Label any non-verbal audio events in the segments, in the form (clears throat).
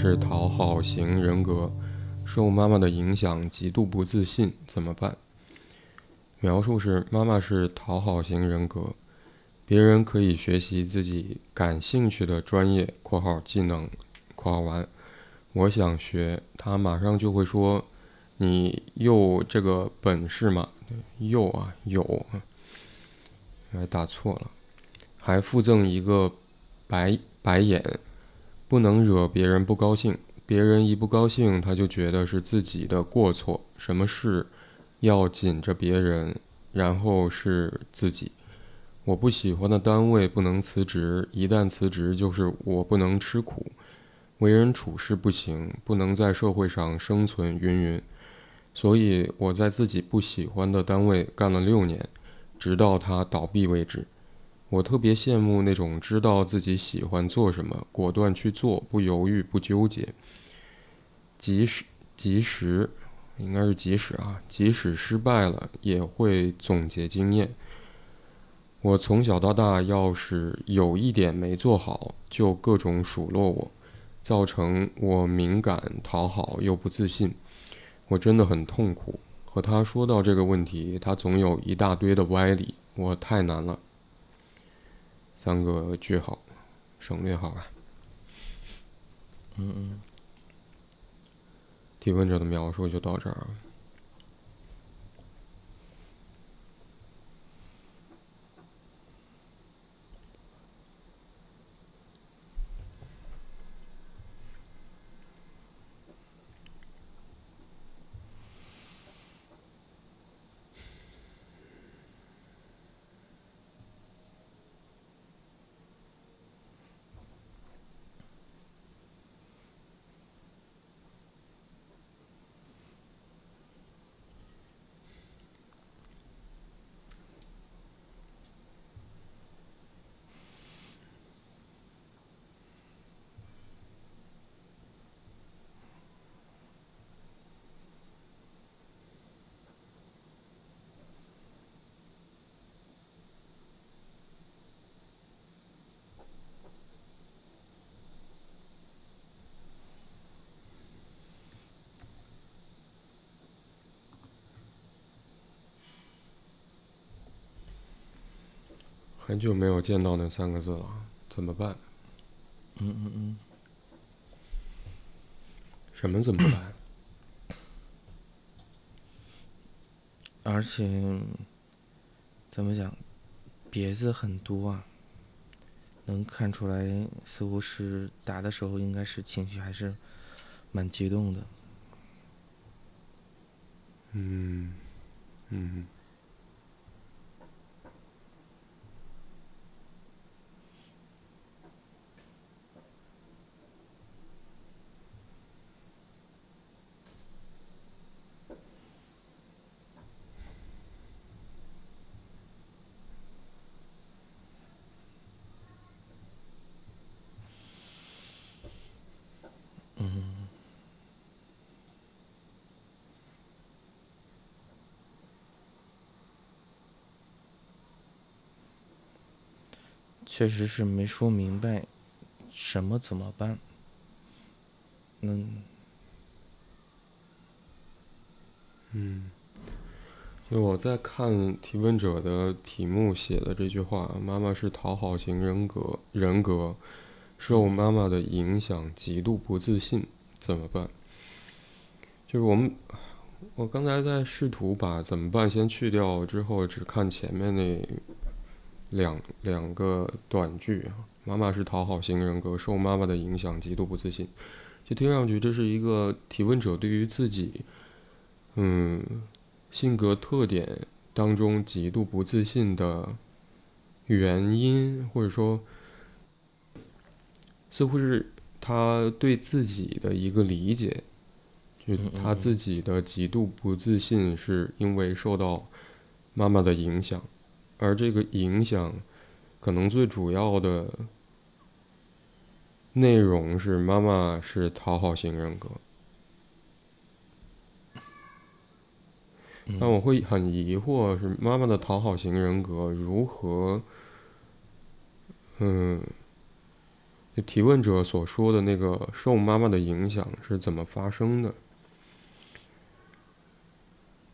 是讨好型人格，受妈妈的影响，极度不自信，怎么办？描述是：妈妈是讨好型人格，别人可以学习自己感兴趣的专业（括号技能），括号完。我想学，他马上就会说：“你有这个本事吗？”有啊，有。还打错了，还附赠一个白白眼，不能惹别人不高兴。别人一不高兴，他就觉得是自己的过错。什么事要紧着别人，然后是自己。我不喜欢的单位不能辞职，一旦辞职就是我不能吃苦。为人处事不行，不能在社会上生存，云云。所以我在自己不喜欢的单位干了六年。直到他倒闭为止，我特别羡慕那种知道自己喜欢做什么，果断去做，不犹豫不纠结，即使即使应该是即使啊，即使失败了也会总结经验。我从小到大，要是有一点没做好，就各种数落我，造成我敏感、讨好又不自信，我真的很痛苦。和他说到这个问题，他总有一大堆的歪理，我太难了。三个句号，省略号吧。嗯嗯。提问者的描述就到这儿。很久没有见到那三个字了，怎么办？嗯嗯嗯。什么怎么办？(coughs) 而且，怎么讲？别字很多啊，能看出来，似乎是打的时候应该是情绪还是蛮激动的。嗯，嗯。确实是没说明白，什么怎么办？嗯，嗯，就我在看提问者的题目写的这句话：“妈妈是讨好型人格，人格受妈妈的影响，极度不自信，怎么办？”就是我们，我刚才在试图把“怎么办”先去掉之后，只看前面那。两两个短句啊，妈妈是讨好型人格，受妈妈的影响，极度不自信。就听上去，这是一个提问者对于自己，嗯，性格特点当中极度不自信的原因，或者说，似乎是他对自己的一个理解，就他自己的极度不自信是因为受到妈妈的影响。而这个影响，可能最主要的内容是妈妈是讨好型人格。但我会很疑惑，是妈妈的讨好型人格如何，嗯，提问者所说的那个受妈妈的影响是怎么发生的？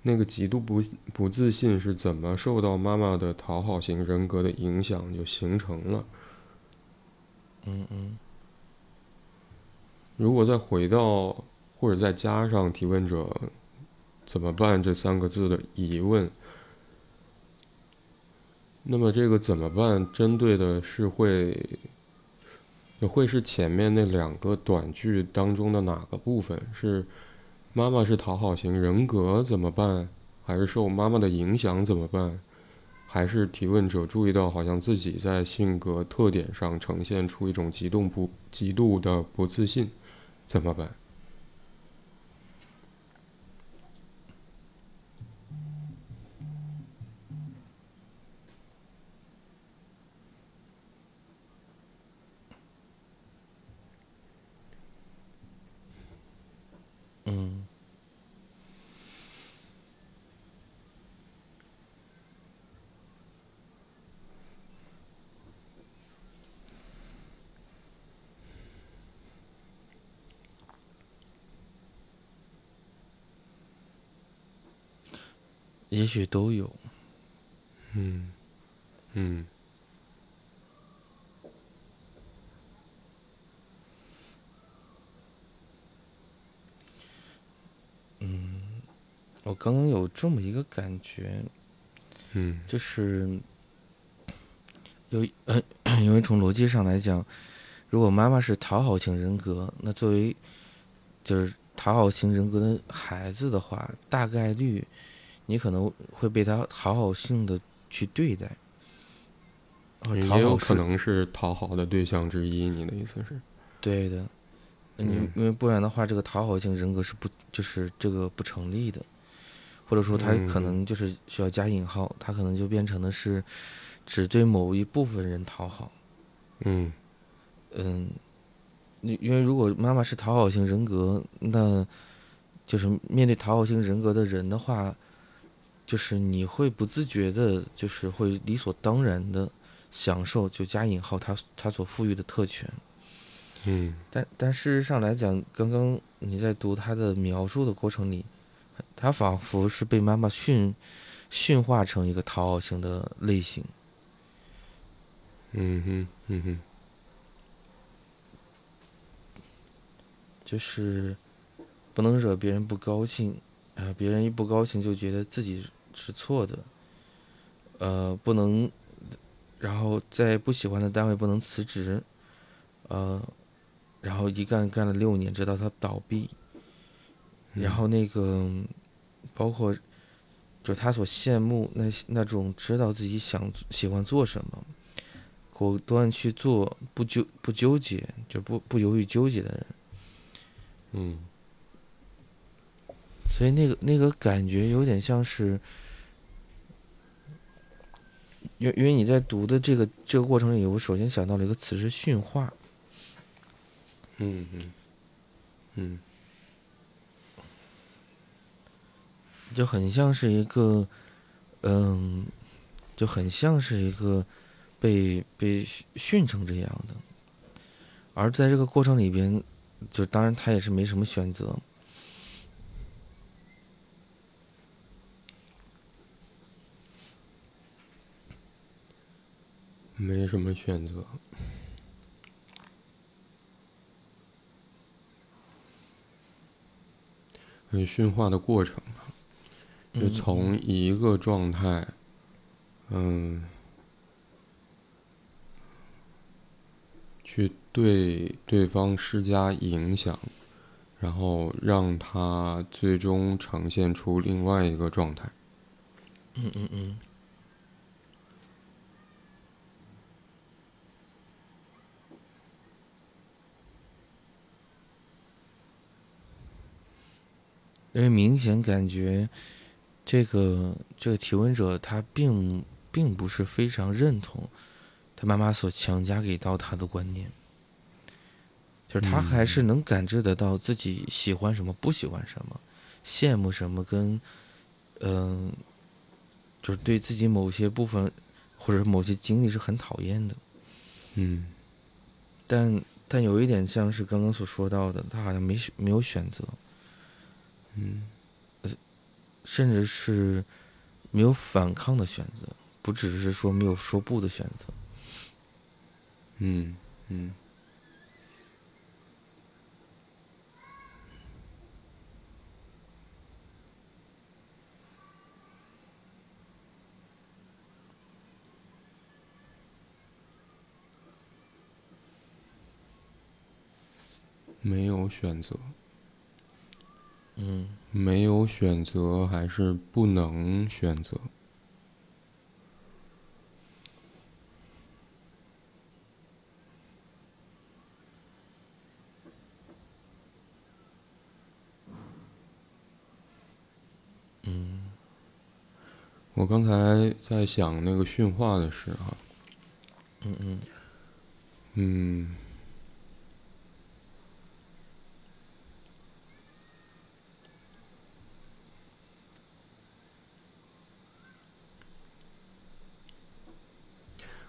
那个极度不不自信是怎么受到妈妈的讨好型人格的影响就形成了？嗯嗯。如果再回到或者再加上提问者怎么办这三个字的疑问，那么这个怎么办针对的是会？也会是前面那两个短句当中的哪个部分？是妈妈是讨好型人格怎么办？还是受妈妈的影响怎么办？还是提问者注意到好像自己在性格特点上呈现出一种极度不极度的不自信，怎么办？也许都有。嗯，嗯，嗯，我刚刚有这么一个感觉，嗯，就是有，(coughs) 因为从逻辑上来讲，如果妈妈是讨好型人格，那作为就是讨好型人格的孩子的话，大概率。你可能会被他讨好性的去对待，也有可能是讨好的对象之一。你的意思是？对的，嗯，因为不然的话，这个讨好性人格是不就是这个不成立的，或者说他可能就是需要加引号，他可能就变成的是只对某一部分人讨好。嗯嗯，你因为如果妈妈是讨好型人格，那就是面对讨好型人格的人的话。就是你会不自觉的，就是会理所当然的享受，就加引号，他他所赋予的特权。嗯。但但事实上来讲，刚刚你在读他的描述的过程里，他仿佛是被妈妈驯驯化成一个讨好型的类型。嗯哼，嗯哼。就是不能惹别人不高兴。啊，别人一不高兴就觉得自己是错的，呃，不能，然后在不喜欢的单位不能辞职，呃，然后一干干了六年，直到他倒闭，然后那个，包括，就他所羡慕那那种知道自己想喜欢做什么，果断去做，不纠不纠结，就不不犹豫纠结的人，嗯。所以那个那个感觉有点像是，因因为你在读的这个这个过程里，我首先想到了一个词是驯化。嗯嗯嗯，就很像是一个，嗯，就很像是一个被被训成这样的，而在这个过程里边，就当然他也是没什么选择。没什么选择，很驯化的过程，就从一个状态，嗯，去对对方施加影响，然后让他最终呈现出另外一个状态。嗯嗯嗯。因为明显感觉，这个这个提问者他并并不是非常认同他妈妈所强加给到他的观念，就是他还是能感知得到自己喜欢什么、不喜欢什么、羡慕什么，跟嗯，就是对自己某些部分或者某些经历是很讨厌的，嗯，但但有一点像是刚刚所说到的，他好像没没有选择，嗯，甚至是没有反抗的选择，不只是说没有说不的选择。嗯嗯。没有选择，嗯，没有选择还是不能选择？嗯，我刚才在想那个训话的事哈，嗯嗯嗯。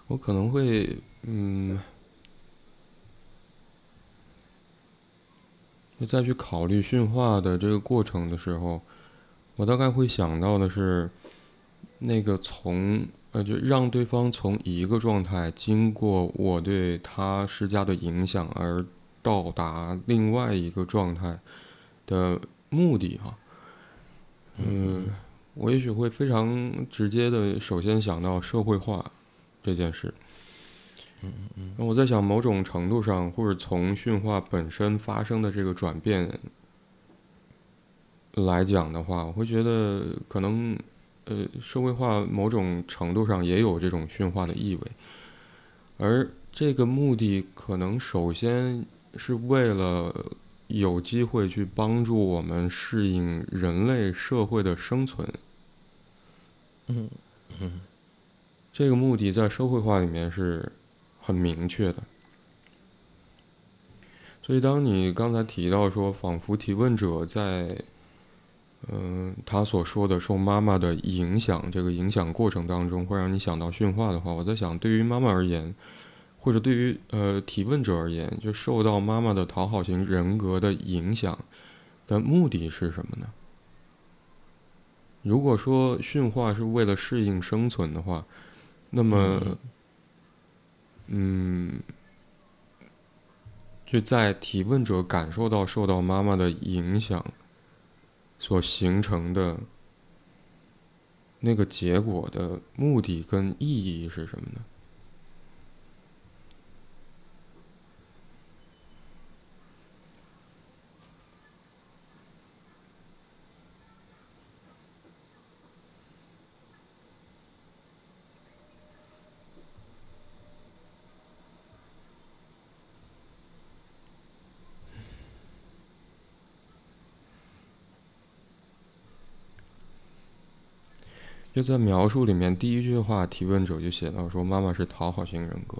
我可能会，嗯，就再去考虑驯化的这个过程的时候，我大概会想到的是，那个从呃，就让对方从一个状态经过我对他施加的影响而到达另外一个状态的目的哈，嗯，我也许会非常直接的首先想到社会化。这件事，嗯嗯嗯，那我在想，某种程度上，或者从驯化本身发生的这个转变来讲的话，我会觉得可能，呃，社会化某种程度上也有这种驯化的意味，而这个目的可能首先是为了有机会去帮助我们适应人类社会的生存，嗯嗯。这个目的在社会化里面是很明确的，所以当你刚才提到说，仿佛提问者在，嗯，他所说的受妈妈的影响，这个影响过程当中会让你想到驯化的话，我在想，对于妈妈而言，或者对于呃提问者而言，就受到妈妈的讨好型人格的影响的目的是什么呢？如果说驯化是为了适应生存的话，那么，嗯，就在提问者感受到受到妈妈的影响所形成的那个结果的目的跟意义是什么呢？就在描述里面，第一句话提问者就写到说：“妈妈是讨好型人格。”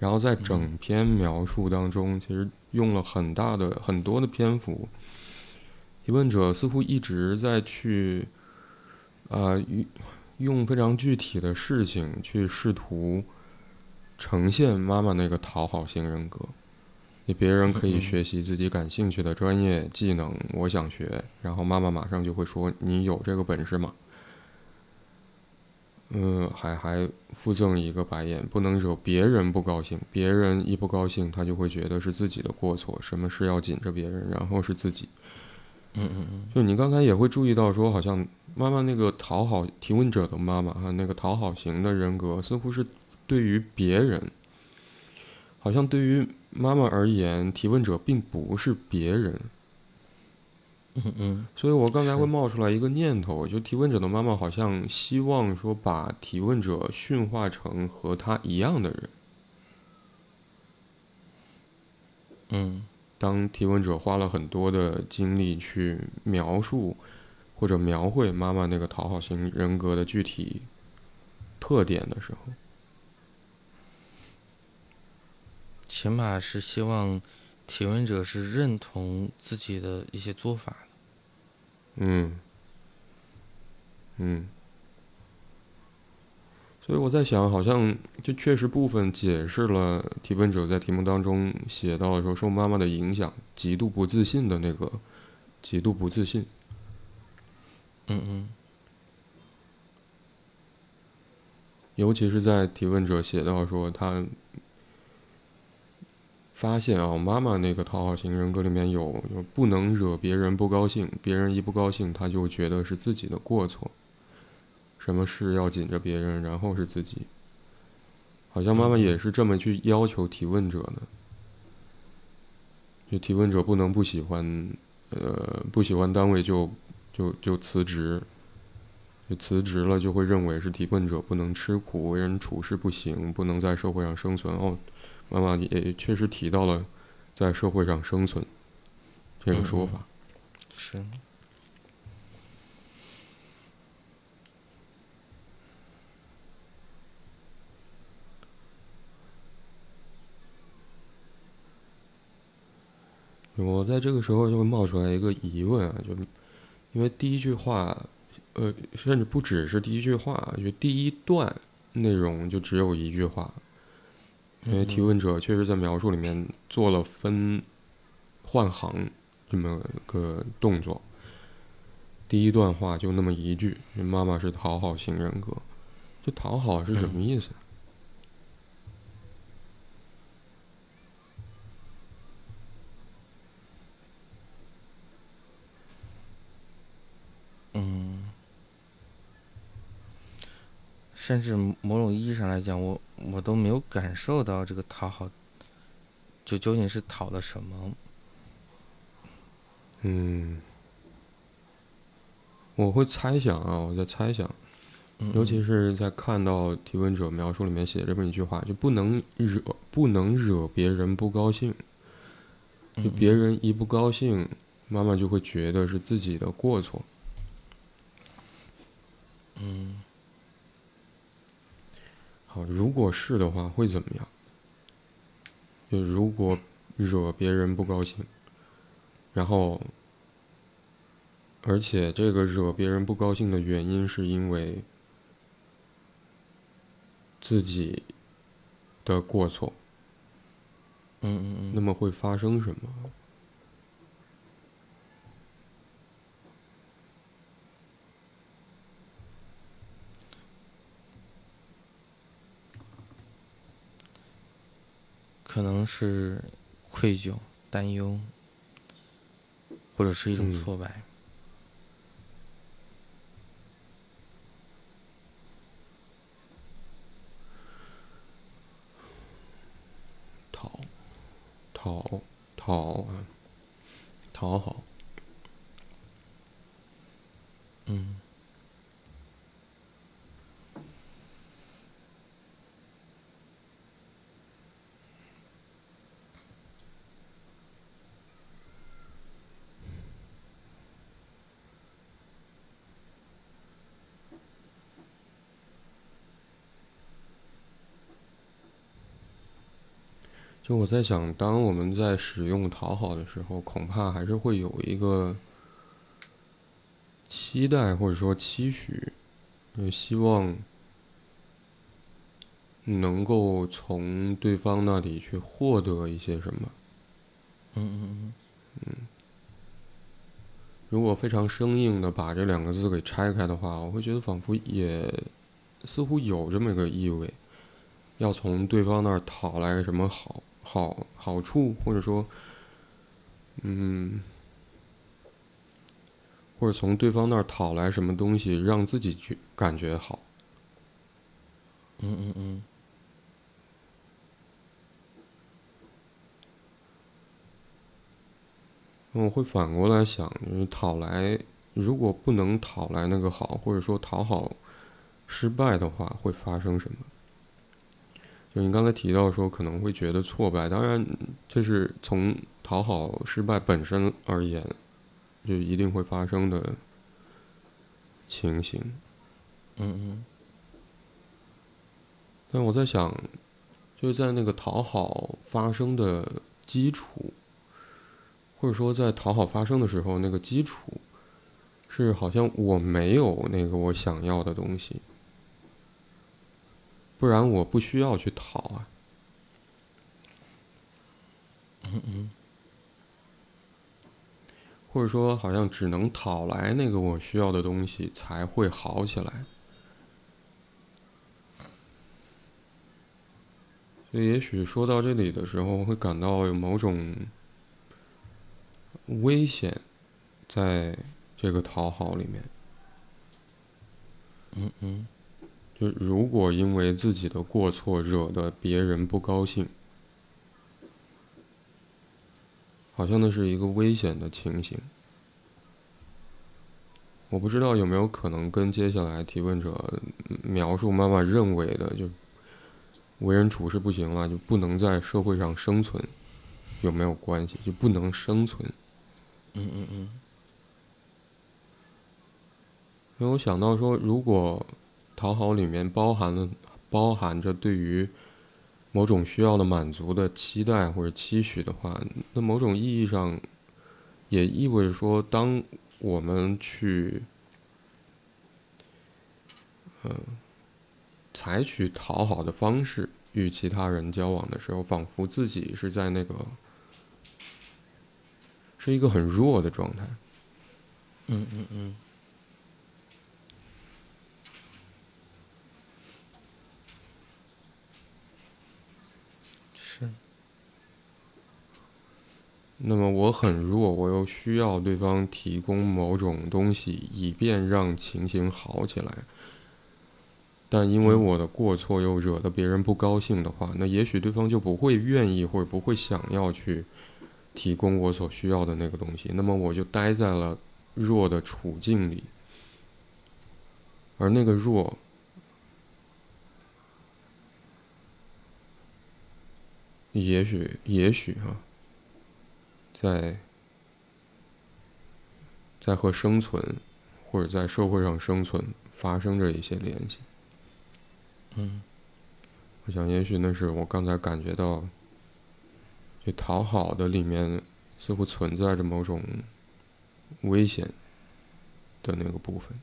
然后在整篇描述当中，其实用了很大的很多的篇幅。提问者似乎一直在去，呃，用非常具体的事情去试图呈现妈妈那个讨好型人格。你别人可以学习自己感兴趣的专业技能，我想学，然后妈妈马上就会说：“你有这个本事吗？”嗯，还还附赠一个白眼，不能惹别人不高兴。别人一不高兴，他就会觉得是自己的过错，什么事要紧着别人，然后是自己。嗯嗯嗯。就你刚才也会注意到，说好像妈妈那个讨好提问者的妈妈哈，那个讨好型的人格，似乎是对于别人，好像对于妈妈而言，提问者并不是别人。嗯嗯，所以我刚才会冒出来一个念头，就提问者的妈妈好像希望说把提问者驯化成和他一样的人。嗯，当提问者花了很多的精力去描述或者描绘妈妈那个讨好型人格的具体特点的时候，起码是希望。提问者是认同自己的一些做法嗯，嗯，所所以我在想，好像这确实部分解释了提问者在题目当中写到说受妈妈的影响，极度不自信的那个，极度不自信。嗯嗯。尤其是在提问者写到说他发现啊，妈妈那个讨好型人格里面有就不能惹别人不高兴，别人一不高兴他就觉得是自己的过错。什么事要紧着别人，然后是自己。好像妈妈也是这么去要求提问者的。就提问者不能不喜欢，呃，不喜欢单位就就就辞职。就辞职了，就会认为是提问者不能吃苦，为人处事不行，不能在社会上生存。哦，妈妈也确实提到了在社会上生存这个说法。是。我在这个时候就会冒出来一个疑问啊，就因为第一句话，呃，甚至不只是第一句话，就第一段内容就只有一句话，因为提问者确实在描述里面做了分换行这么个动作。第一段话就那么一句：“妈妈是讨好型人格。”就讨好是什么意思？甚至某种意义上来讲，我我都没有感受到这个讨好，就究竟是讨的什么？嗯，我会猜想啊，我在猜想，尤其是在看到提问者描述里面写这么一句话，就不能惹不能惹别人不高兴，就别人一不高兴，妈妈就会觉得是自己的过错。嗯。好，如果是的话，会怎么样？就如果惹别人不高兴，然后，而且这个惹别人不高兴的原因是因为自己的过错。嗯嗯嗯。那么会发生什么？可能是愧疚、担忧，或者是一种挫败。讨，讨，讨，讨好。嗯。就我在想，当我们在使用讨好的时候，恐怕还是会有一个期待或者说期许，就希望能够从对方那里去获得一些什么。嗯嗯嗯嗯。如果非常生硬的把这两个字给拆开的话，我会觉得仿佛也似乎有这么个意味，要从对方那儿讨来什么好。好好处，或者说，嗯，或者从对方那儿讨来什么东西，让自己去感觉好。嗯嗯嗯。我会反过来想，就是讨来，如果不能讨来那个好，或者说讨好失败的话，会发生什么？就你刚才提到说可能会觉得挫败，当然这是从讨好失败本身而言，就一定会发生的情形。嗯嗯。但我在想，就是在那个讨好发生的基础，或者说在讨好发生的时候，那个基础是好像我没有那个我想要的东西。不然我不需要去讨啊。嗯嗯，或者说，好像只能讨来那个我需要的东西才会好起来。所以，也许说到这里的时候，会感到有某种危险，在这个讨好里面。嗯嗯，就如果因为自己的过错惹得别人不高兴，好像那是一个危险的情形。我不知道有没有可能跟接下来提问者描述妈妈认为的就。为人处事不行了，就不能在社会上生存，有没有关系？就不能生存？嗯嗯嗯。因为我想到说，如果讨好里面包含了包含着对于某种需要的满足的期待或者期许的话，那某种意义上也意味着说，当我们去，嗯。采取讨好的方式与其他人交往的时候，仿佛自己是在那个是一个很弱的状态。嗯嗯嗯。是。那么我很弱，我又需要对方提供某种东西，以便让情形好起来。但因为我的过错又惹得别人不高兴的话，那也许对方就不会愿意或者不会想要去提供我所需要的那个东西。那么我就待在了弱的处境里，而那个弱，也许也许哈，在在和生存或者在社会上生存发生着一些联系。嗯，我想，也许那是我刚才感觉到，就讨好的里面似乎存在着某种危险的那个部分。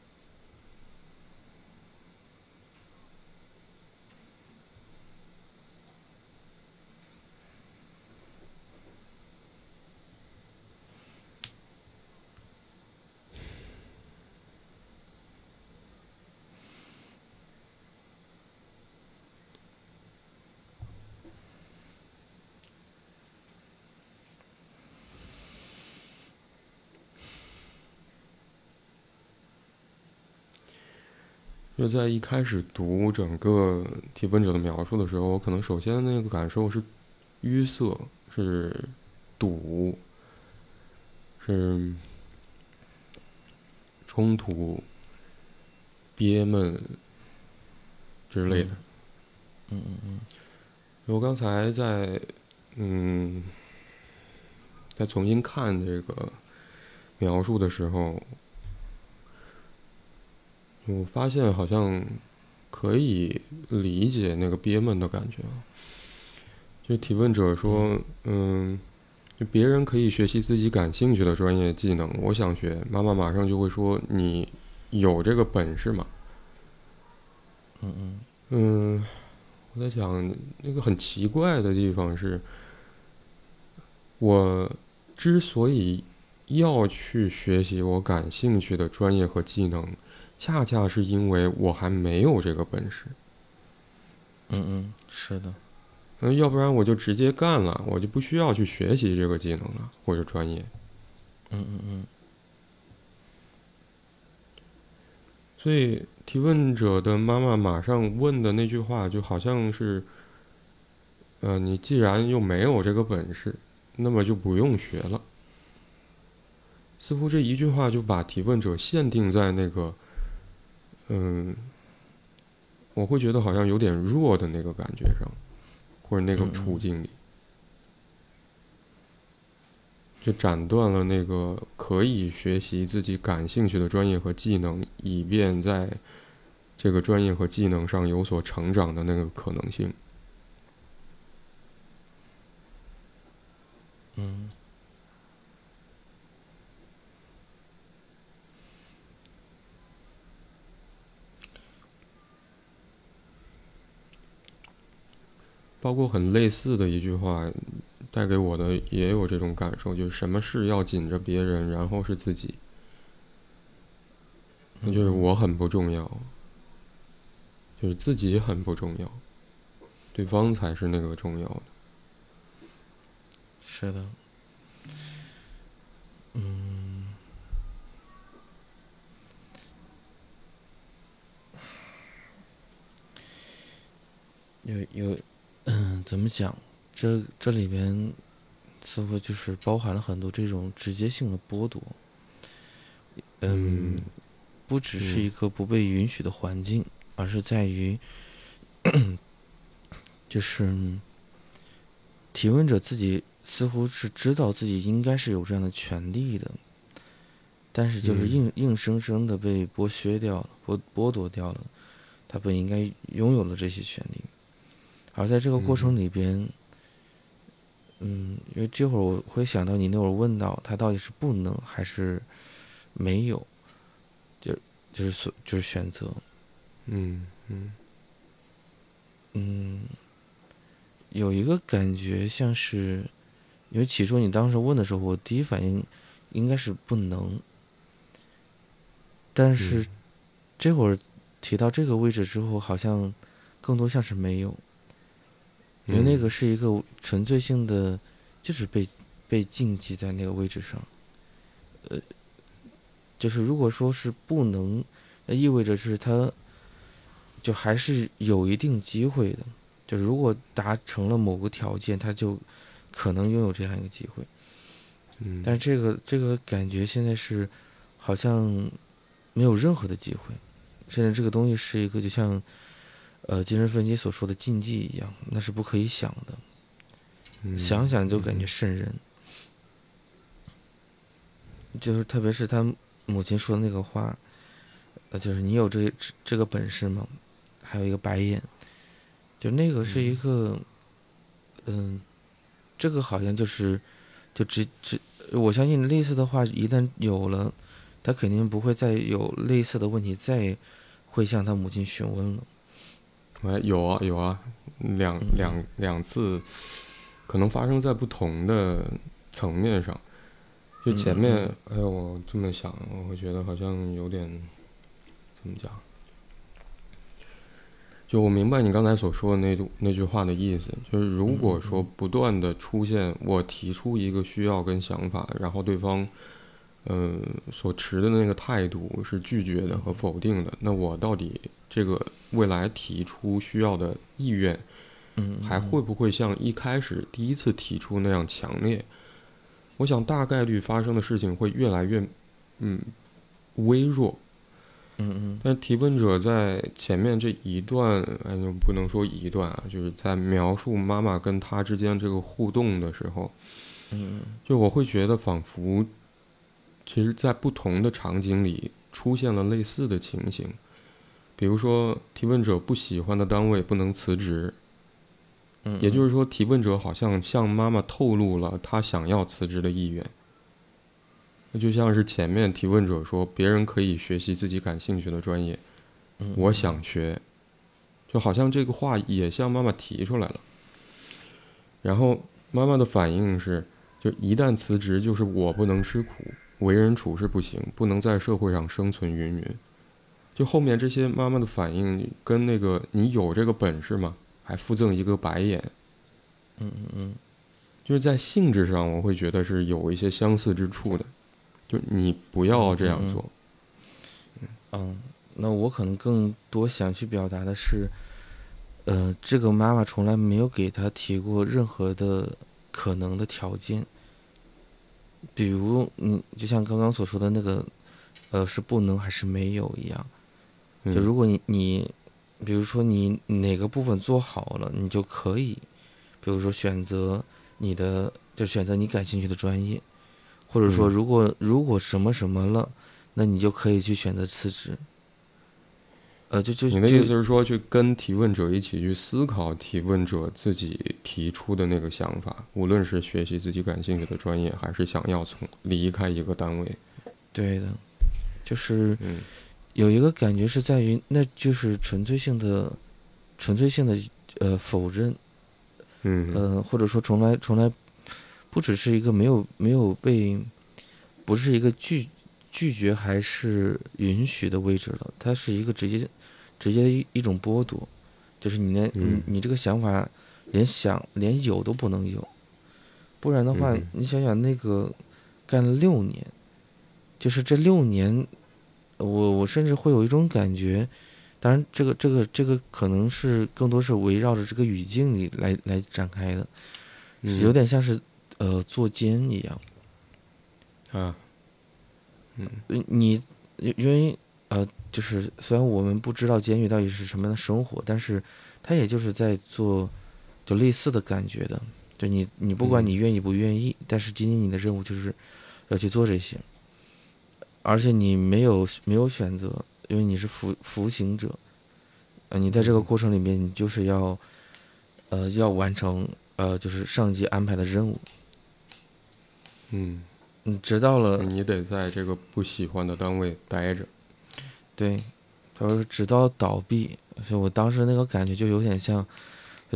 就在一开始读整个提问者的描述的时候，我可能首先那个感受是淤塞，是堵，是冲突、憋闷之类的。嗯嗯嗯。我刚才在嗯，在重新看这个描述的时候。我发现好像可以理解那个憋闷的感觉啊。就提问者说：“嗯，就别人可以学习自己感兴趣的专业技能，我想学。”妈妈马上就会说：“你有这个本事吗？”嗯嗯嗯，我在想那个很奇怪的地方是，我之所以要去学习我感兴趣的专业和技能。恰恰是因为我还没有这个本事。嗯嗯，是的。嗯，要不然我就直接干了，我就不需要去学习这个技能了或者专业。嗯嗯嗯。所以提问者的妈妈马上问的那句话，就好像是：呃，你既然又没有这个本事，那么就不用学了。似乎这一句话就把提问者限定在那个。嗯，我会觉得好像有点弱的那个感觉上，或者那个处境里，就斩断了那个可以学习自己感兴趣的专业和技能，以便在这个专业和技能上有所成长的那个可能性。嗯。包括很类似的一句话，带给我的也有这种感受，就是什么事要紧着别人，然后是自己，那就是我很不重要，就是自己很不重要，对方才是那个重要的。是的，嗯，有有，嗯，怎么讲？这这里边似乎就是包含了很多这种直接性的剥夺。嗯，不只是一个不被允许的环境，而是在于，就是提问者自己似乎是知道自己应该是有这样的权利的，但是就是硬硬生生的被剥削掉了，剥剥夺掉了他本应该拥有的这些权利。而在这个过程里边，嗯，因为这会儿我会想到你那会儿问到他到底是不能还是没有，就就是所就是选择，嗯嗯。嗯，有一个感觉像是，因为起初你当时问的时候，我第一反应应该是不能，但是这会儿提到这个位置之后，好像更多像是没有。因为那个是一个纯粹性的，就是被被禁忌在那个位置上，呃，就是如果说是不能，那意味着是他，就还是有一定机会的，就如果达成了某个条件，他就可能拥有这样一个机会。嗯，但是这个这个感觉现在是好像没有任何的机会，甚至这个东西是一个就像。呃，精神分析所说的禁忌一样，那是不可以想的，想想就感觉瘆人。就是特别是他母亲说的那个话，呃，就是你有这这个本事吗？还有一个白眼，就那个是一个，嗯，这个好像就是，就只只，我相信类似的话一旦有了，他肯定不会再有类似的问题再会向他母亲询问了。哎，有啊有啊，两两两次，可能发生在不同的层面上。就前面，哎呦，我这么想，我会觉得好像有点，怎么讲？就我明白你刚才所说的那那句话的意思，就是如果说不断的出现我提出一个需要跟想法，然后对方，呃，所持的那个态度是拒绝的和否定的，那我到底？这个未来提出需要的意愿，嗯，还会不会像一开始第一次提出那样强烈？我想大概率发生的事情会越来越，嗯，微弱，嗯嗯。但提问者在前面这一段，哎，不能说一段啊，就是在描述妈妈跟他之间这个互动的时候，嗯，就我会觉得仿佛，其实，在不同的场景里出现了类似的情形。比如说，提问者不喜欢的单位不能辞职，嗯，也就是说，提问者好像向妈妈透露了他想要辞职的意愿。那就像是前面提问者说，别人可以学习自己感兴趣的专业，我想学，就好像这个话也向妈妈提出来了。然后妈妈的反应是，就一旦辞职，就是我不能吃苦，为人处事不行，不能在社会上生存，云云。就后面这些妈妈的反应，跟那个你有这个本事吗？还附赠一个白眼。嗯嗯嗯，就是在性质上，我会觉得是有一些相似之处的。就你不要这样做。嗯，那我可能更多想去表达的是，呃，这个妈妈从来没有给他提过任何的可能的条件，比如你就像刚刚所说的那个，呃，是不能还是没有一样。就如果你你，比如说你哪个部分做好了，你就可以，比如说选择你的，就选择你感兴趣的专业，或者说如果如果什么什么了，那你就可以去选择辞职。呃，就就你的意思是说，去跟提问者一起去思考提问者自己提出的那个想法，无论是学习自己感兴趣的专业，还是想要从离开一个单位。对的，就是嗯。有一个感觉是在于，那就是纯粹性的、纯粹性的呃否认，嗯。呃，或者说从来从来不只是一个没有没有被，不是一个拒拒绝还是允许的位置了，它是一个直接直接一一种剥夺，就是你连你嗯你这个想法连想连有都不能有，不然的话，嗯。你想想那个干了六年，就是这六年，我我甚至会有一种感觉。当然，这个这个这个可能是更多是围绕着这个语境里来来展开的，嗯有点像是呃坐监一样。啊，嗯你因因为呃，就是虽然我们不知道监狱到底是什么样的生活，但是他也就是在做就类似的感觉的。就你你不管嗯你愿意不愿意，但是今天你的任务就是要去做这些，而且你没有没有选择，因为你是服服刑者，呃，你在这个嗯过程里面，你就是要呃要完成呃就是上级安排的任务，嗯，你直到了。你得在这个不喜欢的单位待着。对，他说直到倒闭，所以我当时那个感觉就有点像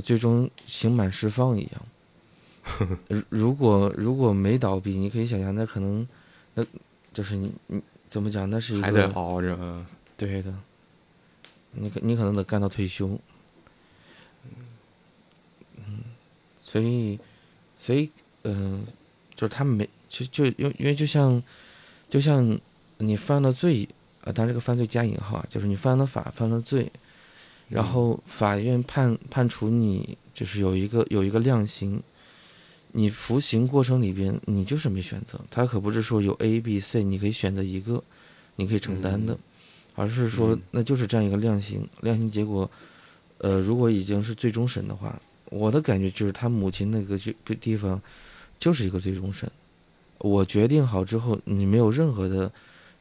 最终刑满释放一样。(laughs) 如如果如果没倒闭，你可以想象，那可能那就是你你怎么讲，那是一还得个熬着啊。对的，你可你可能得干到退休。嗯，所以所以嗯、就是他们没就就因为因为就像就像你犯了罪啊，当然这个犯罪加引号啊，就是你犯了法犯了罪，然后法院判判处你就是有一个有一个量刑，你服刑过程里边你就是没选择，他可不是说有 A B C 你可以选择一个，你可以承担的，嗯而是说嗯那就是这样一个量刑，量刑结果，呃，如果已经是最终审的话，我的感觉就是他母亲那个这个地方就是一个最终审，我决定好之后，你没有任何的，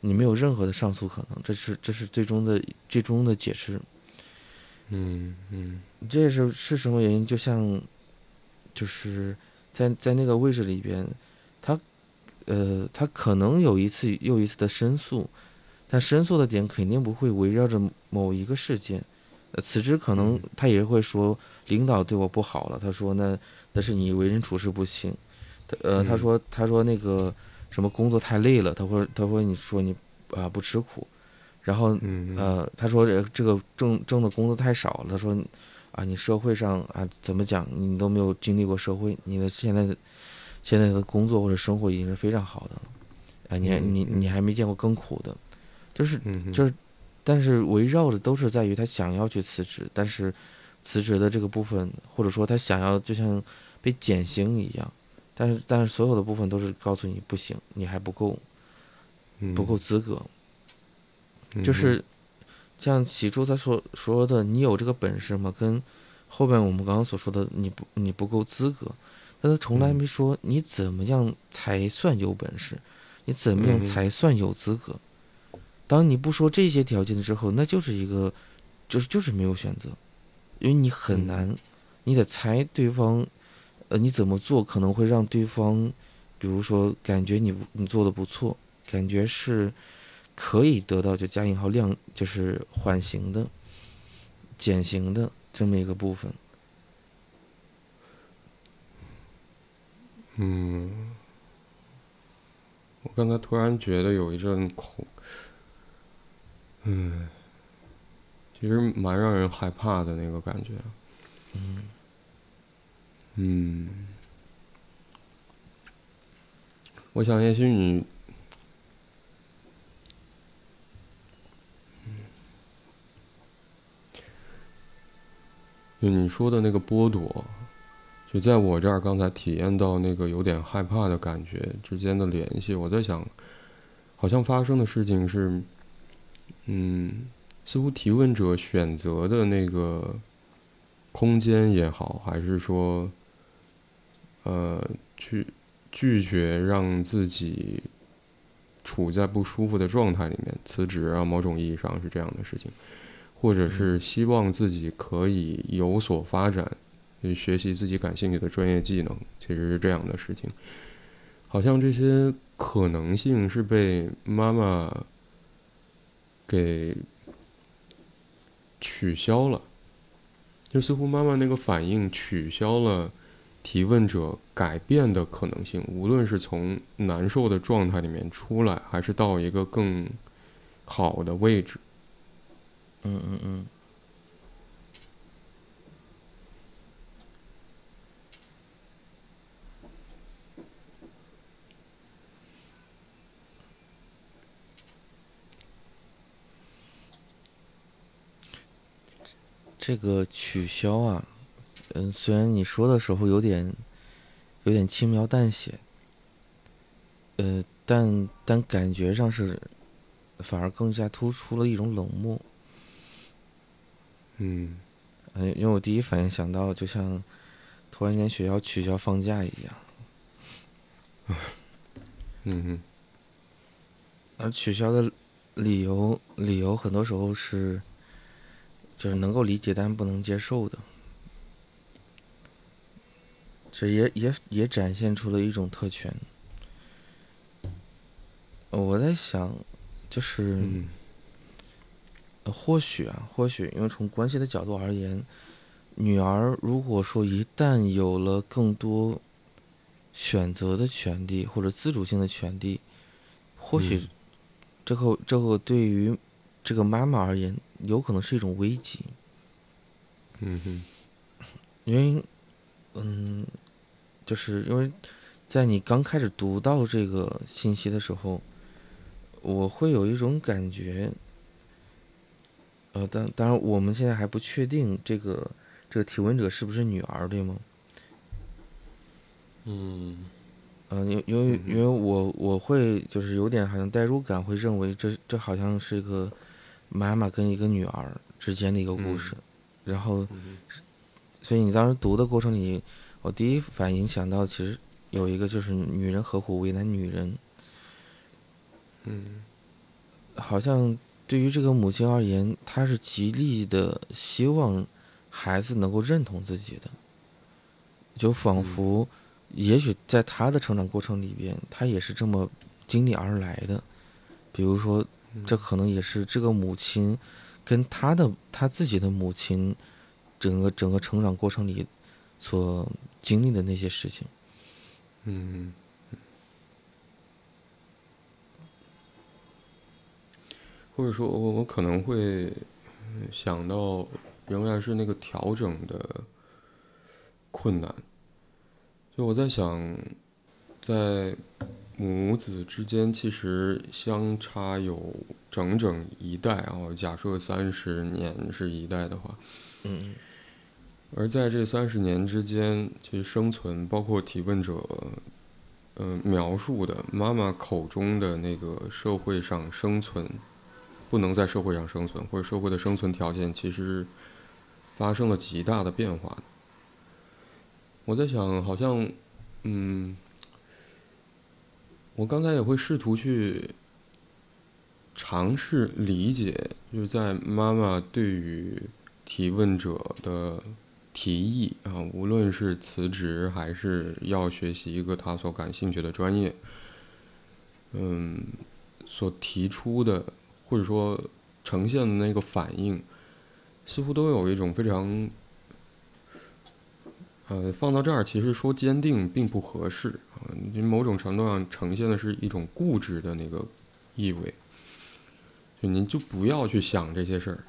你没有任何的上诉可能，这是这是最终的最终的解释。嗯嗯这也是是什么原因？就像，就是在在那个位置里边，他，呃，他可能有一次又一次的申诉，但申诉的点肯定不会围绕着某一个事件。呃，辞职可能嗯他也会说领导对我不好了，他说那那是你为人处事不行，他呃他嗯说他说那个什么工作太累了，他会他会你说你啊、不吃苦，然后嗯呃，他说这这个挣挣的工资太少了。他说，啊，你社会上啊怎么讲，你都没有经历过社会，你的现在的现在的工作或者生活已经是非常好的了，啊，你还你嗯。你还没见过更苦的，就是嗯就是，但是围绕着都是在于他想要去辞职，但是辞职的这个部分，或者说他想要就像被减刑一样，但是但是所有的部分都是告诉你不行，你还不够不够资格。嗯。就是像起初他所说的，你有这个本事吗？跟后边我们刚刚所说的，你不你不够资格，但他从来嗯。没说你怎么样才算有本事，你怎么样嗯才算有资格。当你不说这些条件之后，那就是一个，就是就是没有选择，因为你很嗯。难，你得猜对方，呃，你怎么做可能会让对方，比如说感觉你你做的不错，感觉是可以得到就加引号量就是缓刑的、减刑的这么一个部分。嗯，我刚才突然觉得有一阵恐，嗯，其实蛮让人害怕的那个感觉。嗯嗯，我想也许你，就你说的那个剥夺，就在我这儿刚才体验到那个有点害怕的感觉之间的联系。我在想，好像发生的事情是，嗯，似乎提问者选择的那个空间也好，还是说，呃，去拒绝让自己处在不舒服的状态里面辞职啊，某种意义上是这样的事情，或者是希望自己可以有所发展，去学习自己感兴趣的专业技能，其实是这样的事情。好像这些可能性是被妈妈给取消了，就似乎妈妈那个反应取消了提问者改变的可能性，无论是从难受的状态里面出来，还是到一个更好的位置。嗯嗯嗯。这个取消啊，嗯，虽然你说的时候有点，有点轻描淡写，呃，但但感觉上是，反而更加突出了一种冷漠。嗯，嗯，因为我第一反应想到，就像突然间学校取消放假一样。嗯哼。而取消的理由，理由很多时候是。就是能够理解，但不能接受的，这也也也展现出了一种特权。我在想，就是，或许啊，或许，因为从关系的角度而言，女儿如果说一旦有了更多选择的权利或者自主性的权利，或许这个这个对于这个妈妈而言。有可能是一种危机，嗯哼，因为，嗯，就是因为，在你刚开始读到这个信息的时候，我会有一种感觉，呃，当当然我们现在还不确定这个这个提问者是不是女儿，对吗？嗯，呃，因因为因为我我会就是有点好像代入感，会认为这这好像是一个。妈妈跟一个女儿之间的一个故事，然后，所以你当时读的过程里，我第一反应想到其实有一个就是女人何苦为难女人，嗯，好像对于这个母亲而言，她是极力的希望孩子能够认同自己的，就仿佛，也许在她的成长过程里边，她也是这么经历而来的，比如说。这可能也是这个母亲，跟她的她自己的母亲，整个整个成长过程里所经历的那些事情。嗯，或者说，我我可能会想到，仍然是那个调整的困难。就我在想，在。母子之间其实相差有整整一代啊，假设三十年是一代的话，嗯，而在这三十年之间，其实生存，包括提问者，嗯，描述的妈妈口中的那个社会上生存，不能在社会上生存，或者社会的生存条件，其实发生了极大的变化。我在想，好像，嗯。我刚才也会试图去尝试理解，就是在妈妈对于提问者的提议啊，无论是辞职还是要学习一个他所感兴趣的专业，嗯，所提出的或者说呈现的那个反应，似乎都有一种非常。呃，放到这儿，其实说坚定并不合适啊，某种程度上呈现的是一种固执的那个意味。就您就不要去想这些事儿，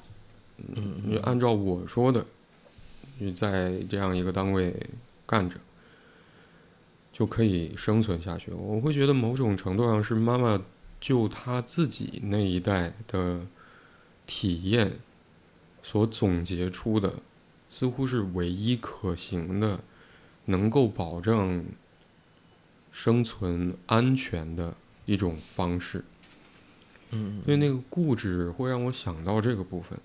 嗯，你按照我说的，你在这样一个单位干着，就可以生存下去。我会觉得某种程度上是妈妈就他自己那一代的体验所总结出的。似乎是唯一可行的，能够保证生存安全的一种方式。嗯，因为那个固执会让我想到这个部分。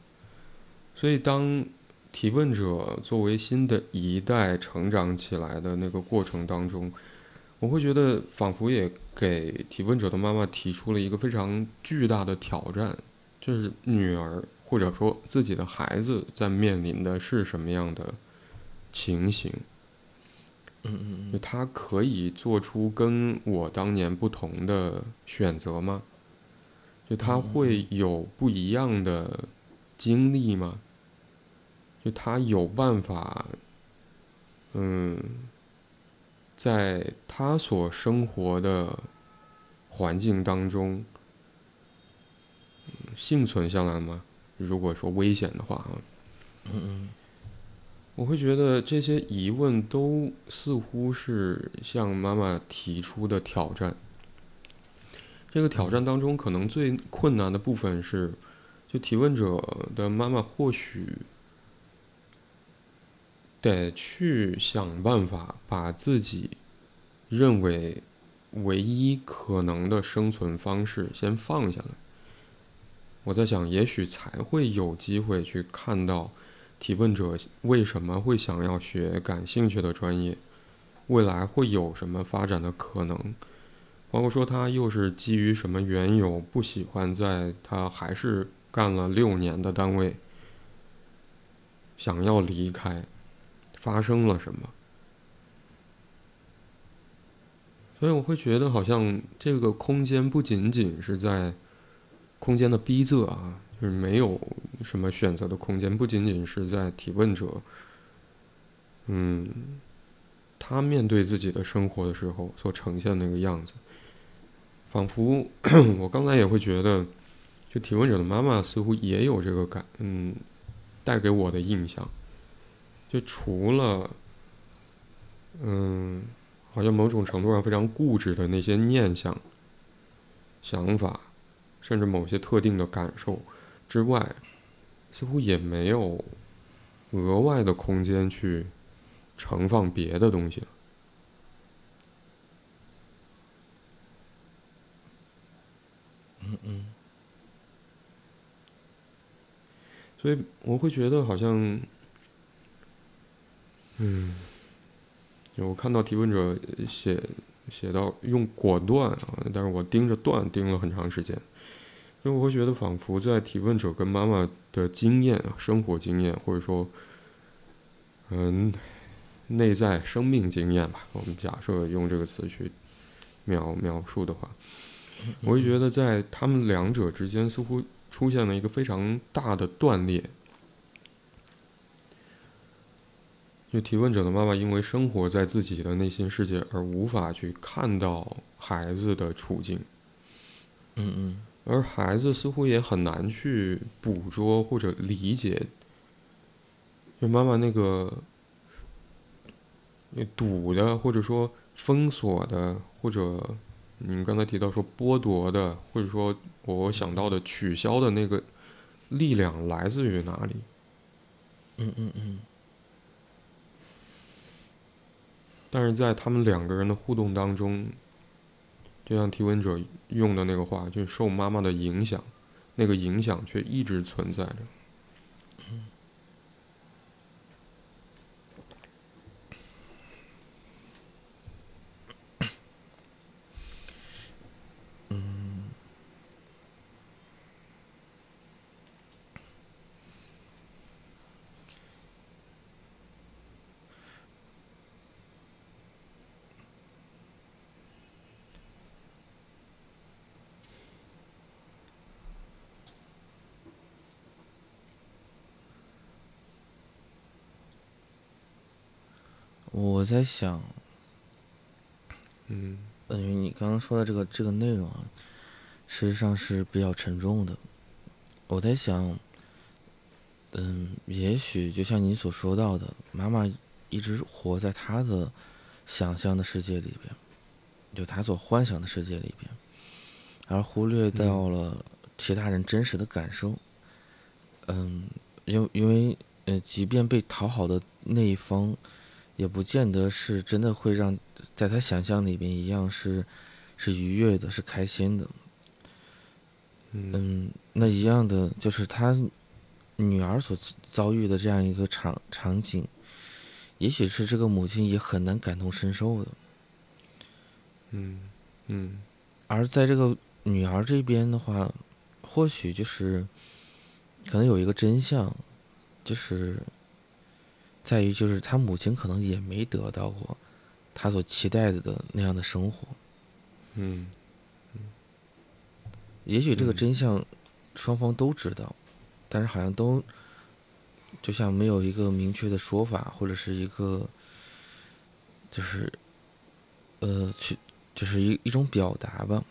所以，当提问者作为新的一代成长起来的那个过程当中，我会觉得仿佛也给提问者的妈妈提出了一个非常巨大的挑战，就是女儿。或者说自己的孩子在面临的是什么样的情形？嗯嗯就他可以做出跟我当年不同的选择吗？就他会有不一样的经历吗？就他有办法，嗯，在他所生活的环境当中幸存下来吗？如果说危险的话啊，嗯嗯，我会觉得这些疑问都似乎是向妈妈提出的挑战。这个挑战当中，可能最困难的部分是，就提问者的妈妈或许得去想办法把自己认为唯一可能的生存方式先放下来。我在想，也许才会有机会去看到提问者为什么会想要学感兴趣的专业，未来会有什么发展的可能。包括说他又是基于什么缘由不喜欢在他还是干了六年的单位，想要离开，发生了什么？所以我会觉得好像这个空间不仅仅是在空间的逼仄啊，就是没有什么选择的空间，不仅仅是在提问者，嗯，他面对自己的生活的时候所呈现的那个样子。仿佛 (clears throat) 我刚才也会觉得，就提问者的妈妈似乎也有这个感，嗯，带给我的印象，就除了，嗯，好像某种程度上非常固执的那些念想、想法，甚至某些特定的感受之外，似乎也没有额外的空间去盛放别的东西了。嗯嗯，所以我会觉得好像，嗯，我看到提问者写写到用果断啊，但是我盯着断盯了很长时间，因为我会觉得仿佛在提问者跟妈妈的经验、生活经验，或者说，嗯，内在生命经验吧，我们假设用这个词去描描述的话。我会觉得，在他们两者之间似乎出现了一个非常大的断裂。就提问者的妈妈因为生活在自己的内心世界而无法去看到孩子的处境，嗯嗯，而孩子似乎也很难去捕捉或者理解，就妈妈那个那堵的或者说封锁的或者。你刚才提到说剥夺的，或者说我想到的取消的那个力量来自于哪里？嗯嗯嗯。但是在他们两个人的互动当中，就像提问者用的那个话，就是受妈妈的影响，那个影响却一直存在着。我在想，嗯，嗯，你刚刚说的这个这个内容啊，实际上是比较沉重的。我在想，嗯，也许就像你所说到的，妈妈一直活在她的想象的世界里边，就她所幻想的世界里边，而忽略掉了其他人真实的感受。嗯，因因为呃，即便被讨好的那一方。也不见得是真的会让，在他想象里边一样是，是愉悦的，是开心的。嗯，那一样的就是他女儿所遭遇的这样一个场场景，也许是这个母亲也很难感同身受的。嗯嗯，而在这个女儿这边的话，或许就是可能有一个真相，就是。在于，就是他母亲可能也没得到过他所期待的那样的生活。嗯，也许这个真相双方都知道，但是好像都就像没有一个明确的说法，或者是一个就是呃，去就是一一种表达吧，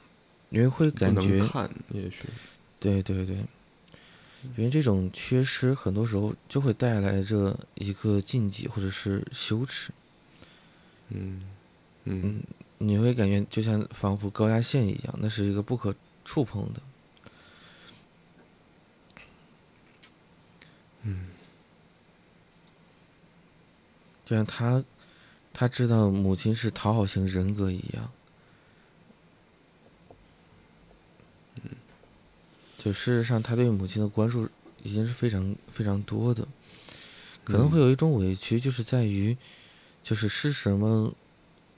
因为会感觉看，也许，对对对，因为这种缺失，很多时候就会带来着一个禁忌或者是羞耻。嗯嗯，你会感觉就像仿佛高压线一样，那是一个不可触碰的。嗯，就像他，他知道母亲是讨好型人格一样。就事实上，他对母亲的关注已经是非常非常多的，可能会有一种委屈，就是在于，就是是什么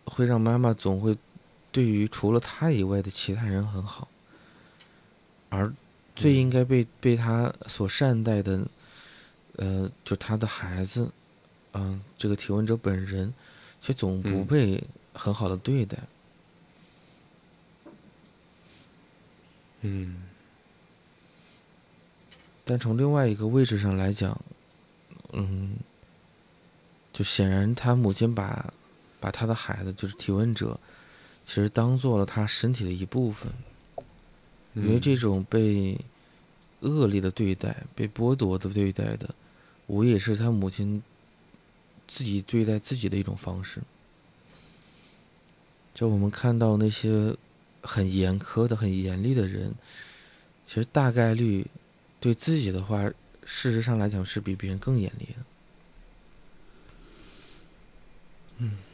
会让妈妈总会对于除了他以外的其他人很好，而最应该被被他所善待的。呃，就他的孩子，嗯，这个提问者本人，却总不被很好的对待。嗯。但从另外一个位置上来讲，嗯，就显然他母亲把，把他的孩子，就是提问者，其实当做了他身体的一部分，因为这种被恶劣的对待、被剥夺的对待的。无也是他母亲自己对待自己的一种方式。就我们看到那些很严苛的、很严厉的人，其实大概率对自己的话，事实上来讲是比别人更严厉的。嗯。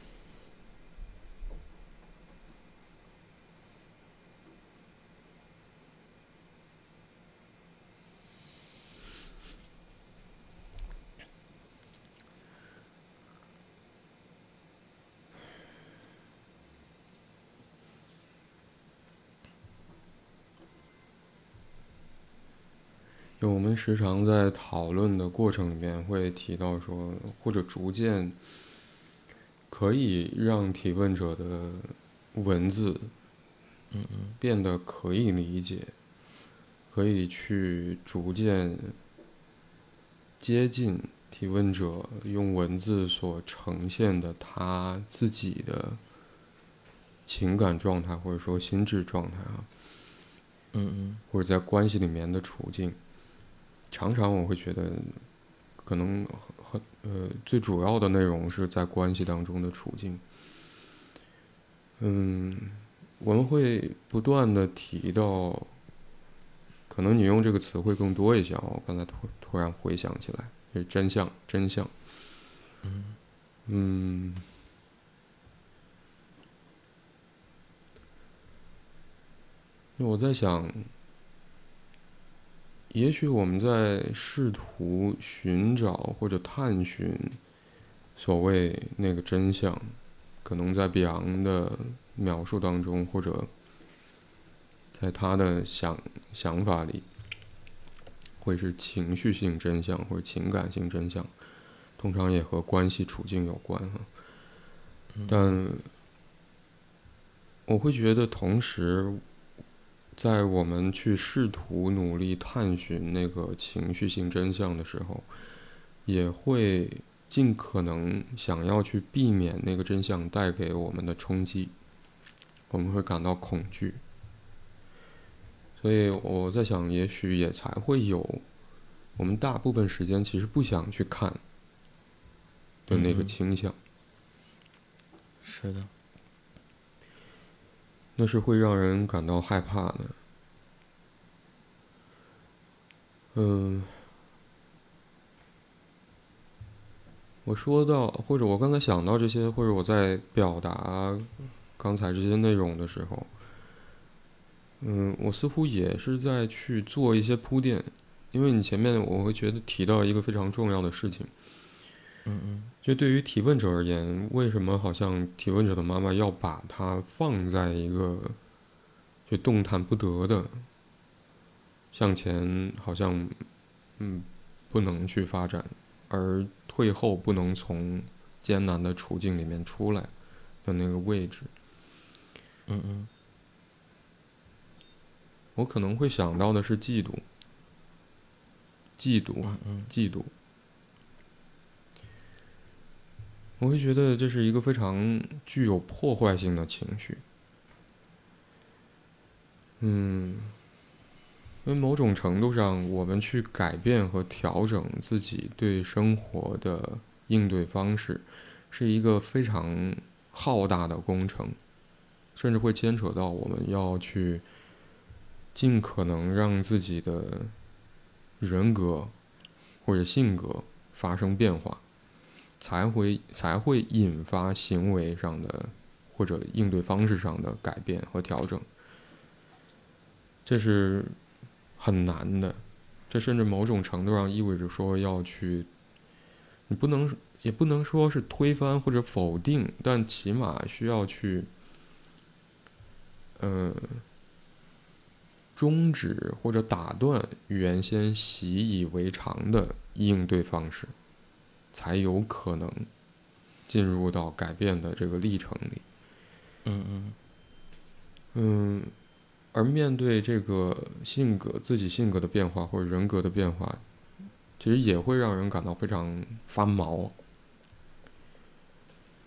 我们时常在讨论的过程里面会提到说，或者逐渐可以让提问者的文字，嗯嗯，变得可以理解，可以去逐渐接近提问者用文字所呈现的他自己的情感状态，或者说心智状态啊，嗯嗯，或者在关系里面的处境。常常我会觉得，可能很呃最主要的内容是在关系当中的处境。嗯，我们会不断的提到，可能你用这个词会更多一些。我刚才突突然回想起来，是真相，真相。嗯嗯，我在想。也许我们在试图寻找或者探寻所谓那个真相，可能在比昂的描述当中，或者在他的想想法里，会是情绪性真相或者情感性真相，通常也和关系处境有关哈。但我会觉得同时。在我们去试图努力探寻那个情绪性真相的时候，也会尽可能想要去避免那个真相带给我们的冲击，我们会感到恐惧。所以我在想，也许也才会有我们大部分时间其实不想去看的那个倾向。是的。那是会让人感到害怕的。嗯，我说到，或者我刚才想到这些，或者我在表达刚才这些内容的时候，嗯，我似乎也是在去做一些铺垫，因为你前面我会觉得提到一个非常重要的事情。嗯嗯，就对于提问者而言，为什么好像提问者的妈妈要把它放在一个就动弹不得的向前，好像嗯不能去发展，而退后不能从艰难的处境里面出来的那个位置？嗯嗯，我可能会想到的是嫉妒，嫉妒，嗯嫉妒。我会觉得这是一个非常具有破坏性的情绪。嗯，因为某种程度上，我们去改变和调整自己对生活的应对方式，是一个非常浩大的工程，甚至会牵扯到我们要去尽可能让自己的人格或者性格发生变化，才会才会引发行为上的或者应对方式上的改变和调整。这是很难的，这甚至某种程度上意味着说要去，你不能也不能说是推翻或者否定，但起码需要去，呃，终止或者打断原先习以为常的应对方式，才有可能进入到改变的这个历程里。嗯嗯嗯。而面对这个性格、自己性格的变化或者人格的变化，其实也会让人感到非常发毛。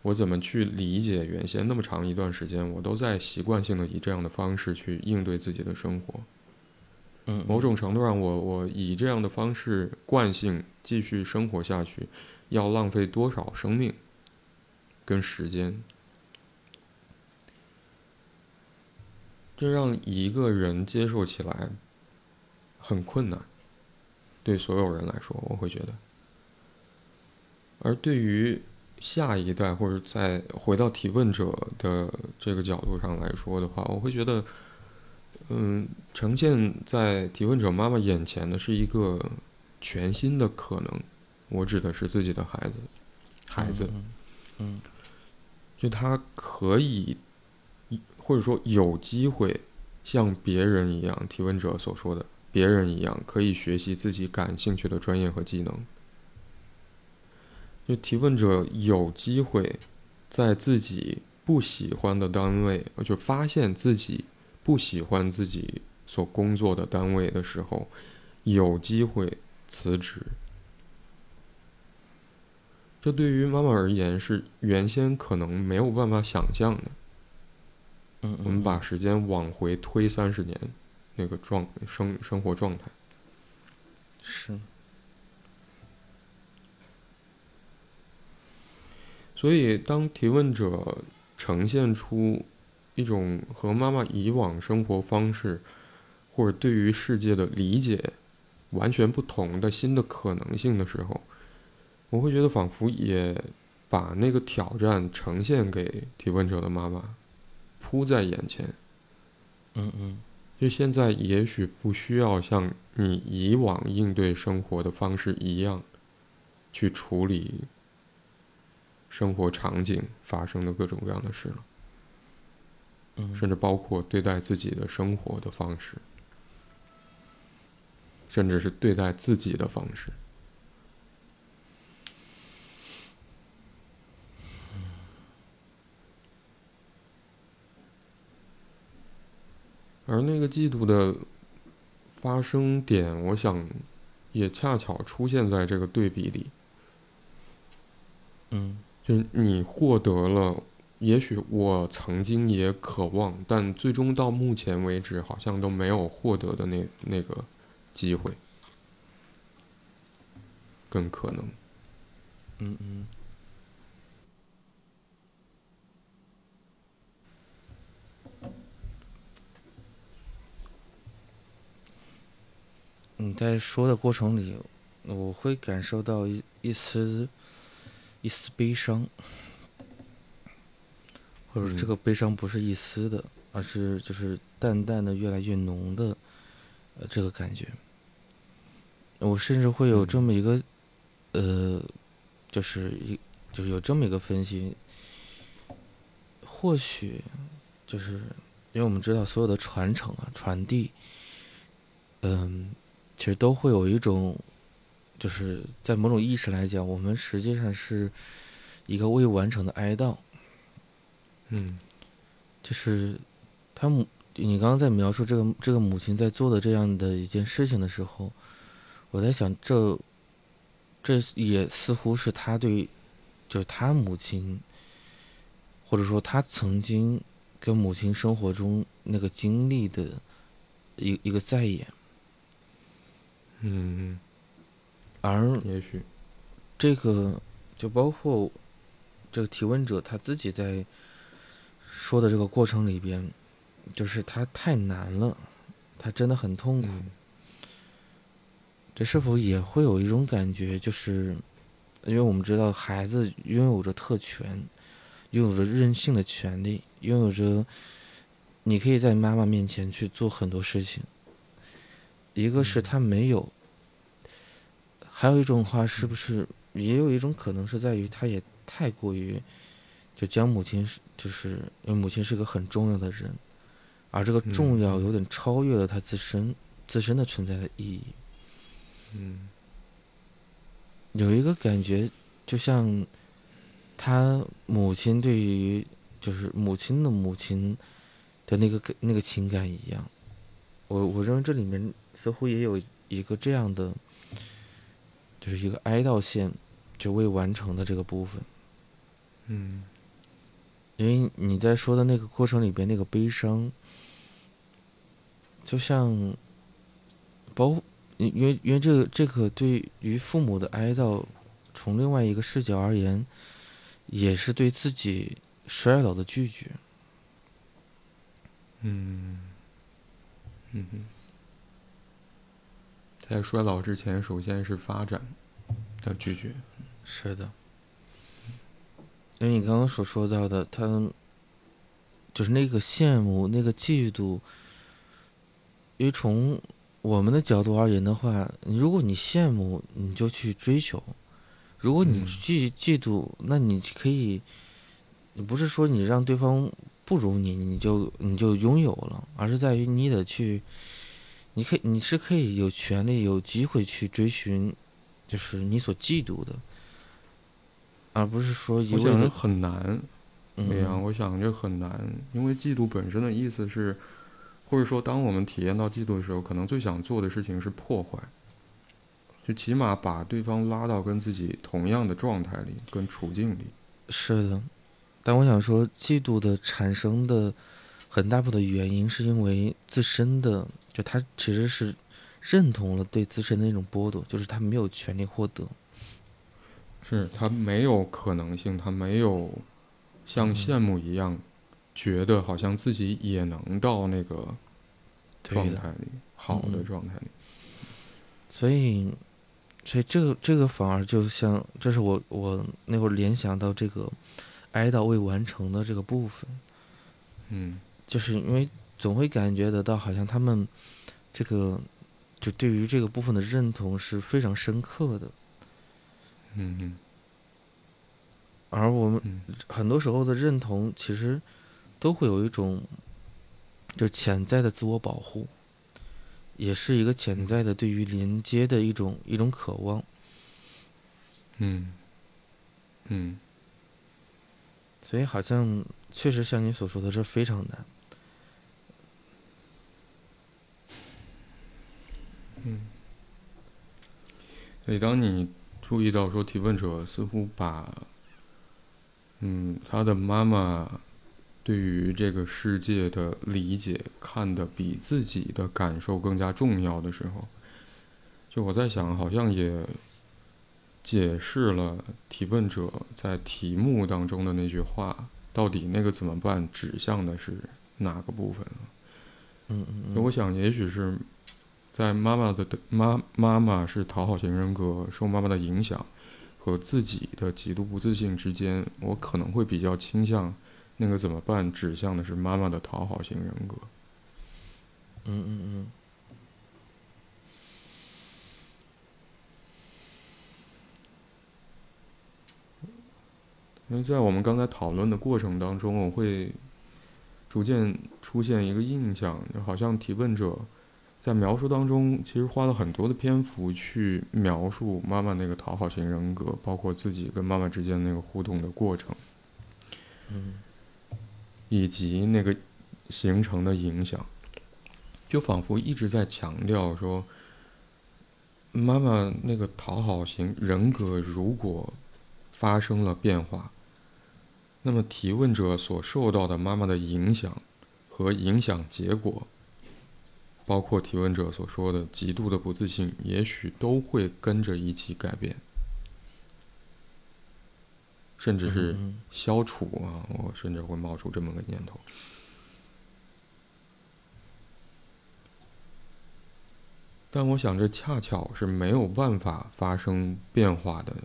我怎么去理解原先那么长一段时间，我都在习惯性的以这样的方式去应对自己的生活。嗯，某种程度上，我我以这样的方式惯性继续生活下去，要浪费多少生命跟时间？这让一个人接受起来很困难，对所有人来说，我会觉得。而对于下一代或者再回到提问者的这个角度上来说的话，我会觉得，嗯，呈现在提问者妈妈眼前的是一个全新的可能。我指的是自己的孩子，孩子，嗯，就他可以。或者说有机会像别人一样，提问者所说的别人一样，可以学习自己感兴趣的专业和技能。就提问者有机会在自己不喜欢的单位，就发现自己不喜欢自己所工作的单位的时候，有机会辞职。这对于妈妈而言是原先可能没有办法想象的。我们把时间往回推三十年，那个状生生活状态是。所以，当提问者呈现出一种和妈妈以往生活方式或者对于世界的理解完全不同的新的可能性的时候，我会觉得仿佛也把那个挑战呈现给提问者的妈妈。铺在眼前，嗯嗯，就现在也许不需要像你以往应对生活的方式一样，去处理生活场景发生的各种各样的事了，嗯，甚至包括对待自己的生活的方式，甚至是对待自己的方式。而那个嫉妒的发生点，我想也恰巧出现在这个对比里。嗯，就你获得了，也许我曾经也渴望，但最终到目前为止好像都没有获得的那那个机会，更可能。嗯嗯。你在说的过程里，我会感受到一一丝一丝悲伤，或者这个悲伤不是一丝的，而是就是淡淡的、越来越浓的，呃，这个感觉。我甚至会有这么一个，呃，就是一就是有这么一个分析，或许就是因为我们知道所有的传承啊、传递，嗯。其实都会有一种，就是在某种意识来讲，我们实际上是一个未完成的哀悼。嗯，就是他母，你刚刚在描述这个这个母亲在做的这样的一件事情的时候，我在想，这这也似乎是他对就是他母亲，或者说他曾经跟母亲生活中那个经历的一一个再演。嗯，而也许这个就包括这个提问者他自己在说的这个过程里边，就是他太难了，他真的很痛苦。这是否也会有一种感觉，就是因为我们知道孩子拥有着特权，拥有着任性的权利，拥有着你可以在妈妈面前去做很多事情。一个是他没有，还有一种话是不是也有一种可能是在于他也太过于就将母亲就是因为母亲是个很重要的人，而这个重要有点超越了他自身自身的存在的意义。嗯，有一个感觉，就像他母亲对于就是母亲的母亲的那个那个情感一样。我我认为这里面似乎也有一个这样的，就是一个哀悼线就未完成的这个部分。嗯，因为你在说的那个过程里边那个悲伤，就像包。因为因为这个这个对于父母的哀悼，从另外一个视角而言，也是对自己衰老的拒绝。嗯，嗯哼，在衰老之前，首先是发展的拒绝。是的，因为你刚刚所说到的，他就是那个羡慕、那个嫉妒，因为从。我们的角度而言的话，如果你羡慕，你就去追求；如果你嫉嫉妒，那你可以，你不是说你让对方不如你，你就你就拥有了，而是在于你得去，你可以你是可以有权利、有机会去追寻，就是你所嫉妒的，而不是说一味的很难。对呀，我想这很难，因为嫉妒本身的意思是。或者说，当我们体验到嫉妒的时候，可能最想做的事情是破坏，就起码把对方拉到跟自己同样的状态里、跟处境里。是的，但我想说，嫉妒的产生的很大部分原因，是因为自身的，就他其实是认同了对自身的那种剥夺，就是他没有权利获得，是他没有可能性，他没有像羡慕一样。觉得好像自己也能到那个状态里，好的状态里。所以，所以这个这个反而就像，这是我我那会儿联想到这个哀悼未完成的这个部分。嗯，就是因为总会感觉得到，好像他们这个就对于这个部分的认同是非常深刻的。嗯嗯。而我们很多时候的认同，其实。都会有一种，就潜在的自我保护，也是一个潜在的对于连接的一种一种渴望。嗯，嗯，所以好像确实像你所说的，这非常难。嗯，所以当你注意到说提问者似乎把，嗯，他的妈妈。对于这个世界的理解，看得比自己的感受更加重要的时候，就我在想，好像也解释了提问者在题目当中的那句话，到底那个怎么办，指向的是哪个部分嗯嗯嗯。我想，也许是在妈妈的妈妈妈是讨好型人格，受妈妈的影响和自己的极度不自信之间，我可能会比较倾向。那个怎么办？指向的是妈妈的讨好型人格。嗯嗯嗯。因为在我们刚才讨论的过程当中，我会逐渐出现一个印象，就好像提问者在描述当中，其实花了很多的篇幅去描述妈妈那个讨好型人格，包括自己跟妈妈之间那个互动的过程。嗯。以及那个形成的影响，就仿佛一直在强调说，妈妈那个讨好型人格如果发生了变化。那么提问者所受到的妈妈的影响和影响结果，包括提问者所说的极度的不自信，也许都会跟着一起改变，甚至是消除啊！我甚至会冒出这么个念头。但我想，这恰巧是没有办法发生变化的，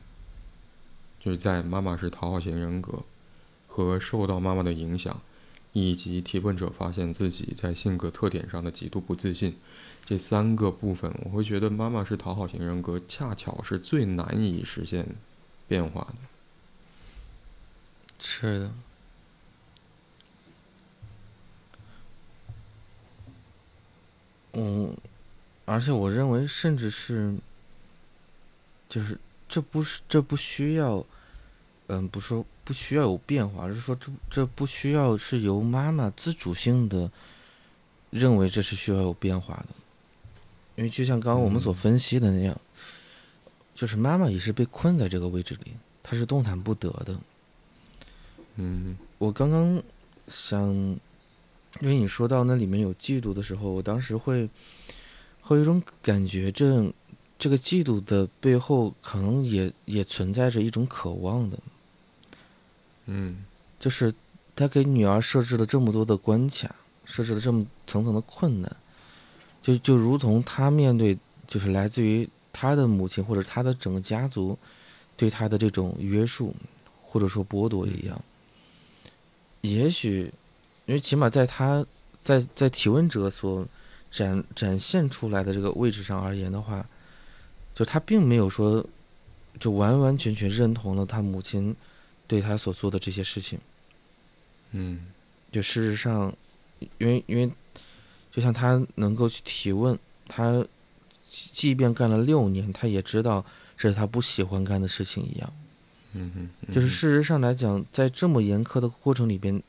就是在妈妈是讨好型人格。和受到妈妈的影响，以及提问者发现自己在性格特点上的极度不自信，这三个部分，我会觉得妈妈是讨好型人格，恰巧是最难以实现变化的。是的。嗯，而且我认为，甚至是，就是这不是这不需要，嗯，不说。不需要有变化，而是说这这不需要是由妈妈自主性的认为这是需要有变化的，因为就像刚刚我们所分析的那样，就是妈妈也是被困在这个位置里，她是动弹不得的。嗯，我刚刚想，因为你说到那里面有嫉妒的时候，我当时会会有一种感觉，这这个嫉妒的背后可能也也存在着一种渴望的。嗯，就是他给女儿设置了这么多的关卡，设置了这么层层的困难，就就如同他面对就是来自于他的母亲或者他的整个家族对他的这种约束或者说剥夺一样。也许，因为起码在他在在提问者所展展现出来的这个位置上而言的话，就他并没有说就完完全全认同了他母亲。对他所做的这些事情，嗯，就事实上，因为因为，就像他能够去提问，他即便干了六年，他也知道这是他不喜欢干的事情一样。嗯哼，就是事实上来讲，在这么严苛的过程里边，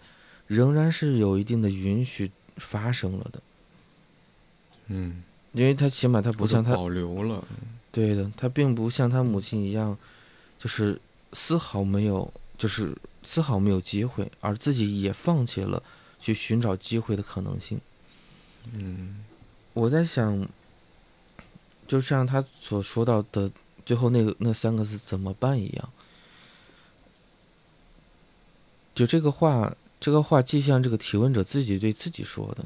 仍然是有一定的允许发生了的。嗯，因为他起码他不像他保留了，对的，他并不像他母亲一样，就是丝毫没有。就是丝毫没有机会，而自己也放弃了去寻找机会的可能性。嗯，我在想，就像他所说到的最后那个那三个字怎么办一样，就这个话，这个话既像这个提问者自己对自己说的，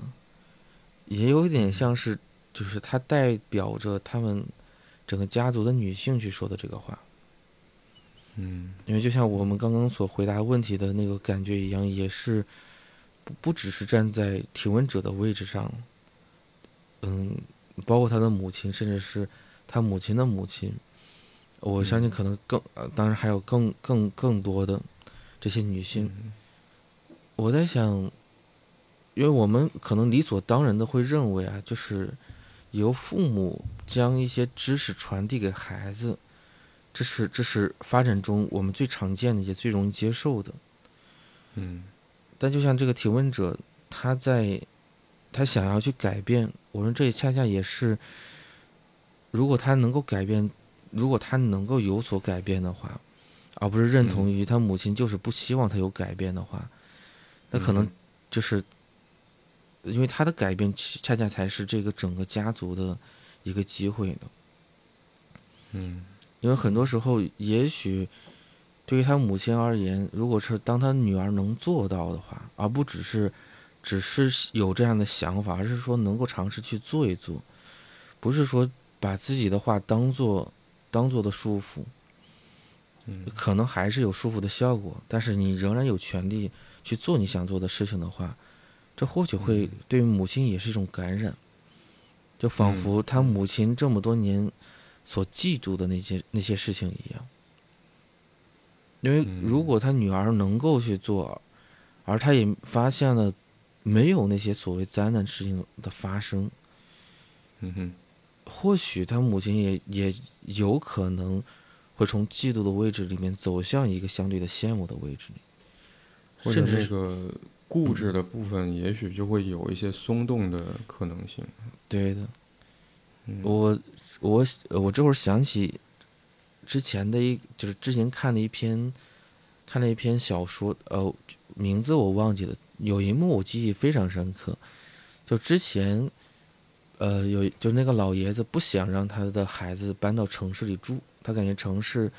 也有一点像是就是他代表着他们整个家族的女性去说的这个话。嗯，因为就像我们刚刚所回答问题的那个感觉一样，也是不不只是站在提问者的位置上，嗯，包括他的母亲，甚至是他母亲的母亲，我相信可能更呃，当然还有更更更多的这些女性。我在想，因为我们可能理所当然的会认为啊，就是由父母将一些知识传递给孩子。这是这是发展中我们最常见的也最容易接受的，嗯，但就像这个提问者，他在他想要去改变，我说这也恰恰也是，如果他能够改变，如果他能够有所改变的话，而不是认同于他母亲就是不希望他有改变的话，那可能就是因为他的改变恰恰才是这个整个家族的一个机会的，嗯。因为很多时候，也许对于他母亲而言，如果是当他女儿能做到的话，而不只是只是有这样的想法，而是说能够尝试去做一做，不是说把自己的话当做当做的束缚，嗯，可能还是有束缚的效果，但是你仍然有权利去做你想做的事情的话，这或许会对母亲也是一种感染，就仿佛他母亲这么多年。所嫉妒的那些那些事情一样，因为如果他女儿能够去做，而他也发现了没有那些所谓灾难事情的发生，嗯哼，或许他母亲也也有可能会从嫉妒的位置里面走向一个相对的羡慕的位置里，甚至那个固执的部分，也许就会有一些松动的可能性。对的，我。我我这会儿想起之前的一就是之前看了一篇看了一篇小说，呃，名字我忘记了，有一幕我记忆非常深刻，就之前。呃，有就那个老爷子不想让他的孩子搬到城市里住，他感觉城市，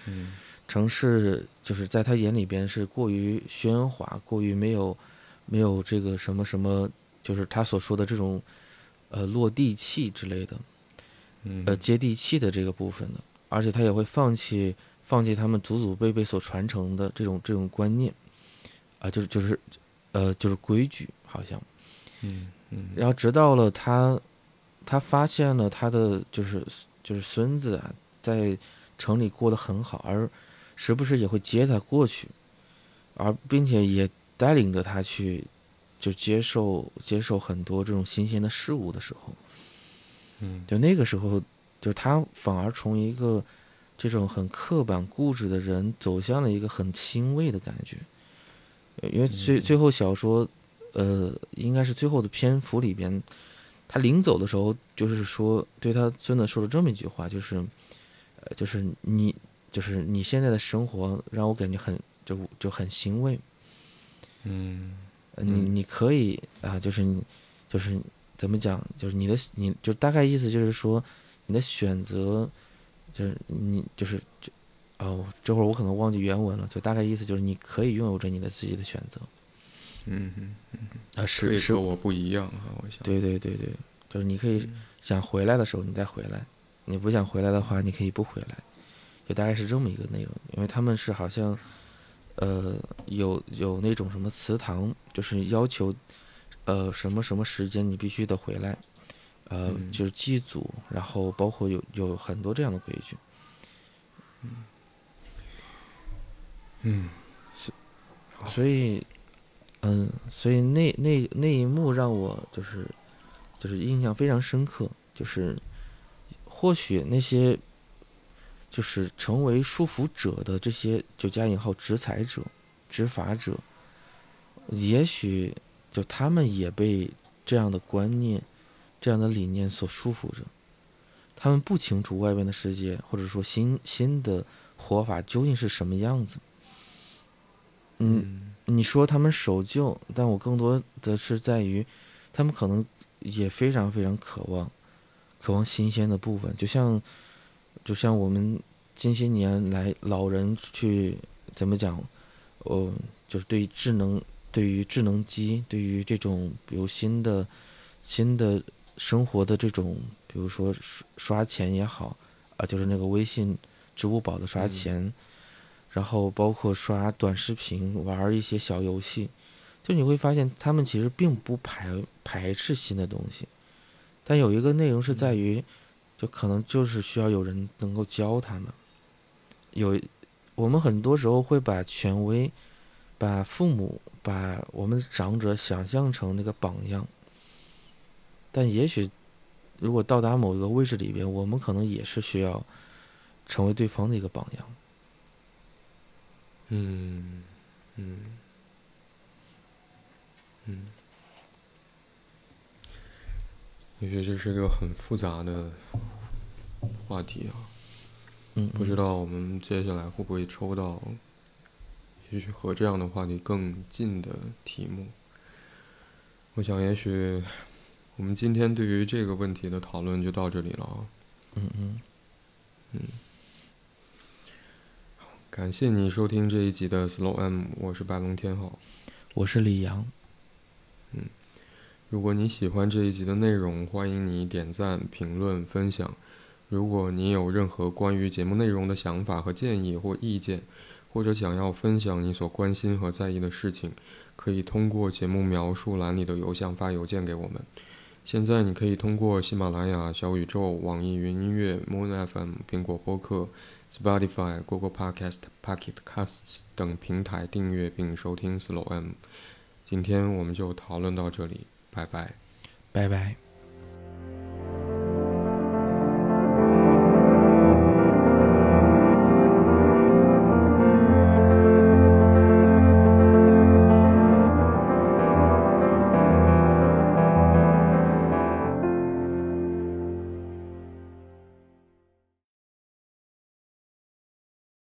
城市就是在他眼里边是过于喧哗，过于没有，没有这个什么什么，就是他所说的这种，呃，落地气之类的，呃，接地气的这个部分的，而且他也会放弃放弃他们祖祖辈辈所传承的这种这种观念，啊，就是就是，呃，就是规矩，好像，嗯嗯，然后直到了他。他发现了他的就是就是孙子啊，在城里过得很好，而时不时也会接他过去，而并且也带领着他去就接受接受很多这种新鲜的事物的时候，嗯，就那个时候，就他反而从一个这种很刻板固执的人走向了一个很欣慰的感觉，因为最最后小说，呃，应该是最后的篇幅里边。他临走的时候，就是说对他孙子说了这么一句话，就是，呃，就是你，就是你现在的生活让我感觉很就就很欣慰。嗯，你你可以啊，就是你就是怎么讲，就是你的你就大概意思就是说，你的选择就是你就是就哦，这会儿我可能忘记原文了，就大概意思就是你可以拥有着你的自己的选择。嗯嗯嗯啊，是是我不一样啊，我想。对对对对，就是你可以想回来的时候你再回来，你不想回来的话你可以不回来，就大概是这么一个内容。因为他们是好像，呃，有有那种什么祠堂，就是要求，呃，什么什么时间你必须得回来，呃，就是祭祖，然后包括有有很多这样的规矩。嗯。嗯。所以。嗯，所以那那那一幕让我就是，就是印象非常深刻。就是，或许那些，就是成为束缚者的这些就加引号执裁者、执法者，也许就他们也被这样的观念、这样的理念所束缚着。他们不清楚外边的世界，或者说新新的活法究竟是什么样子。嗯。你说他们守旧，但我更多的是在于，他们可能也非常非常渴望，渴望新鲜的部分。就像，就像我们近些年来老人去怎么讲，哦，就是对智能，对于智能机，对于这种比如新的新的生活的这种，比如说刷刷钱也好，啊，就是那个微信、支付宝的刷钱。然后包括刷短视频、玩一些小游戏，就你会发现他们其实并不排排斥新的东西，但有一个内容是在于，就可能就是需要有人能够教他们。有我们很多时候会把权威、把父母、把我们长者想象成那个榜样，但也许如果到达某一个位置里边，我们可能也是需要成为对方的一个榜样。嗯，嗯，嗯，我觉得这是一个很复杂的话题啊。嗯，不知道我们接下来会不会抽到，也许和这样的话题更近的题目。我想，也许我们今天对于这个问题的讨论就到这里了啊。嗯嗯，嗯。感谢你收听这一集的 Slow M，我是白龙天浩，我是李阳。嗯，如果你喜欢这一集的内容，欢迎你点赞、评论、分享。如果你有任何关于节目内容的想法和建议或意见，或者想要分享你所关心和在意的事情，可以通过节目描述栏里的邮箱发邮件给我们。现在你可以通过喜马拉雅、小宇宙、网易云音乐、Moon FM、苹果播客。Spotify、Google Podcast、Pocket Casts 等平台订阅并收听 Slow M。今天我们就讨论到这里，拜拜，拜拜。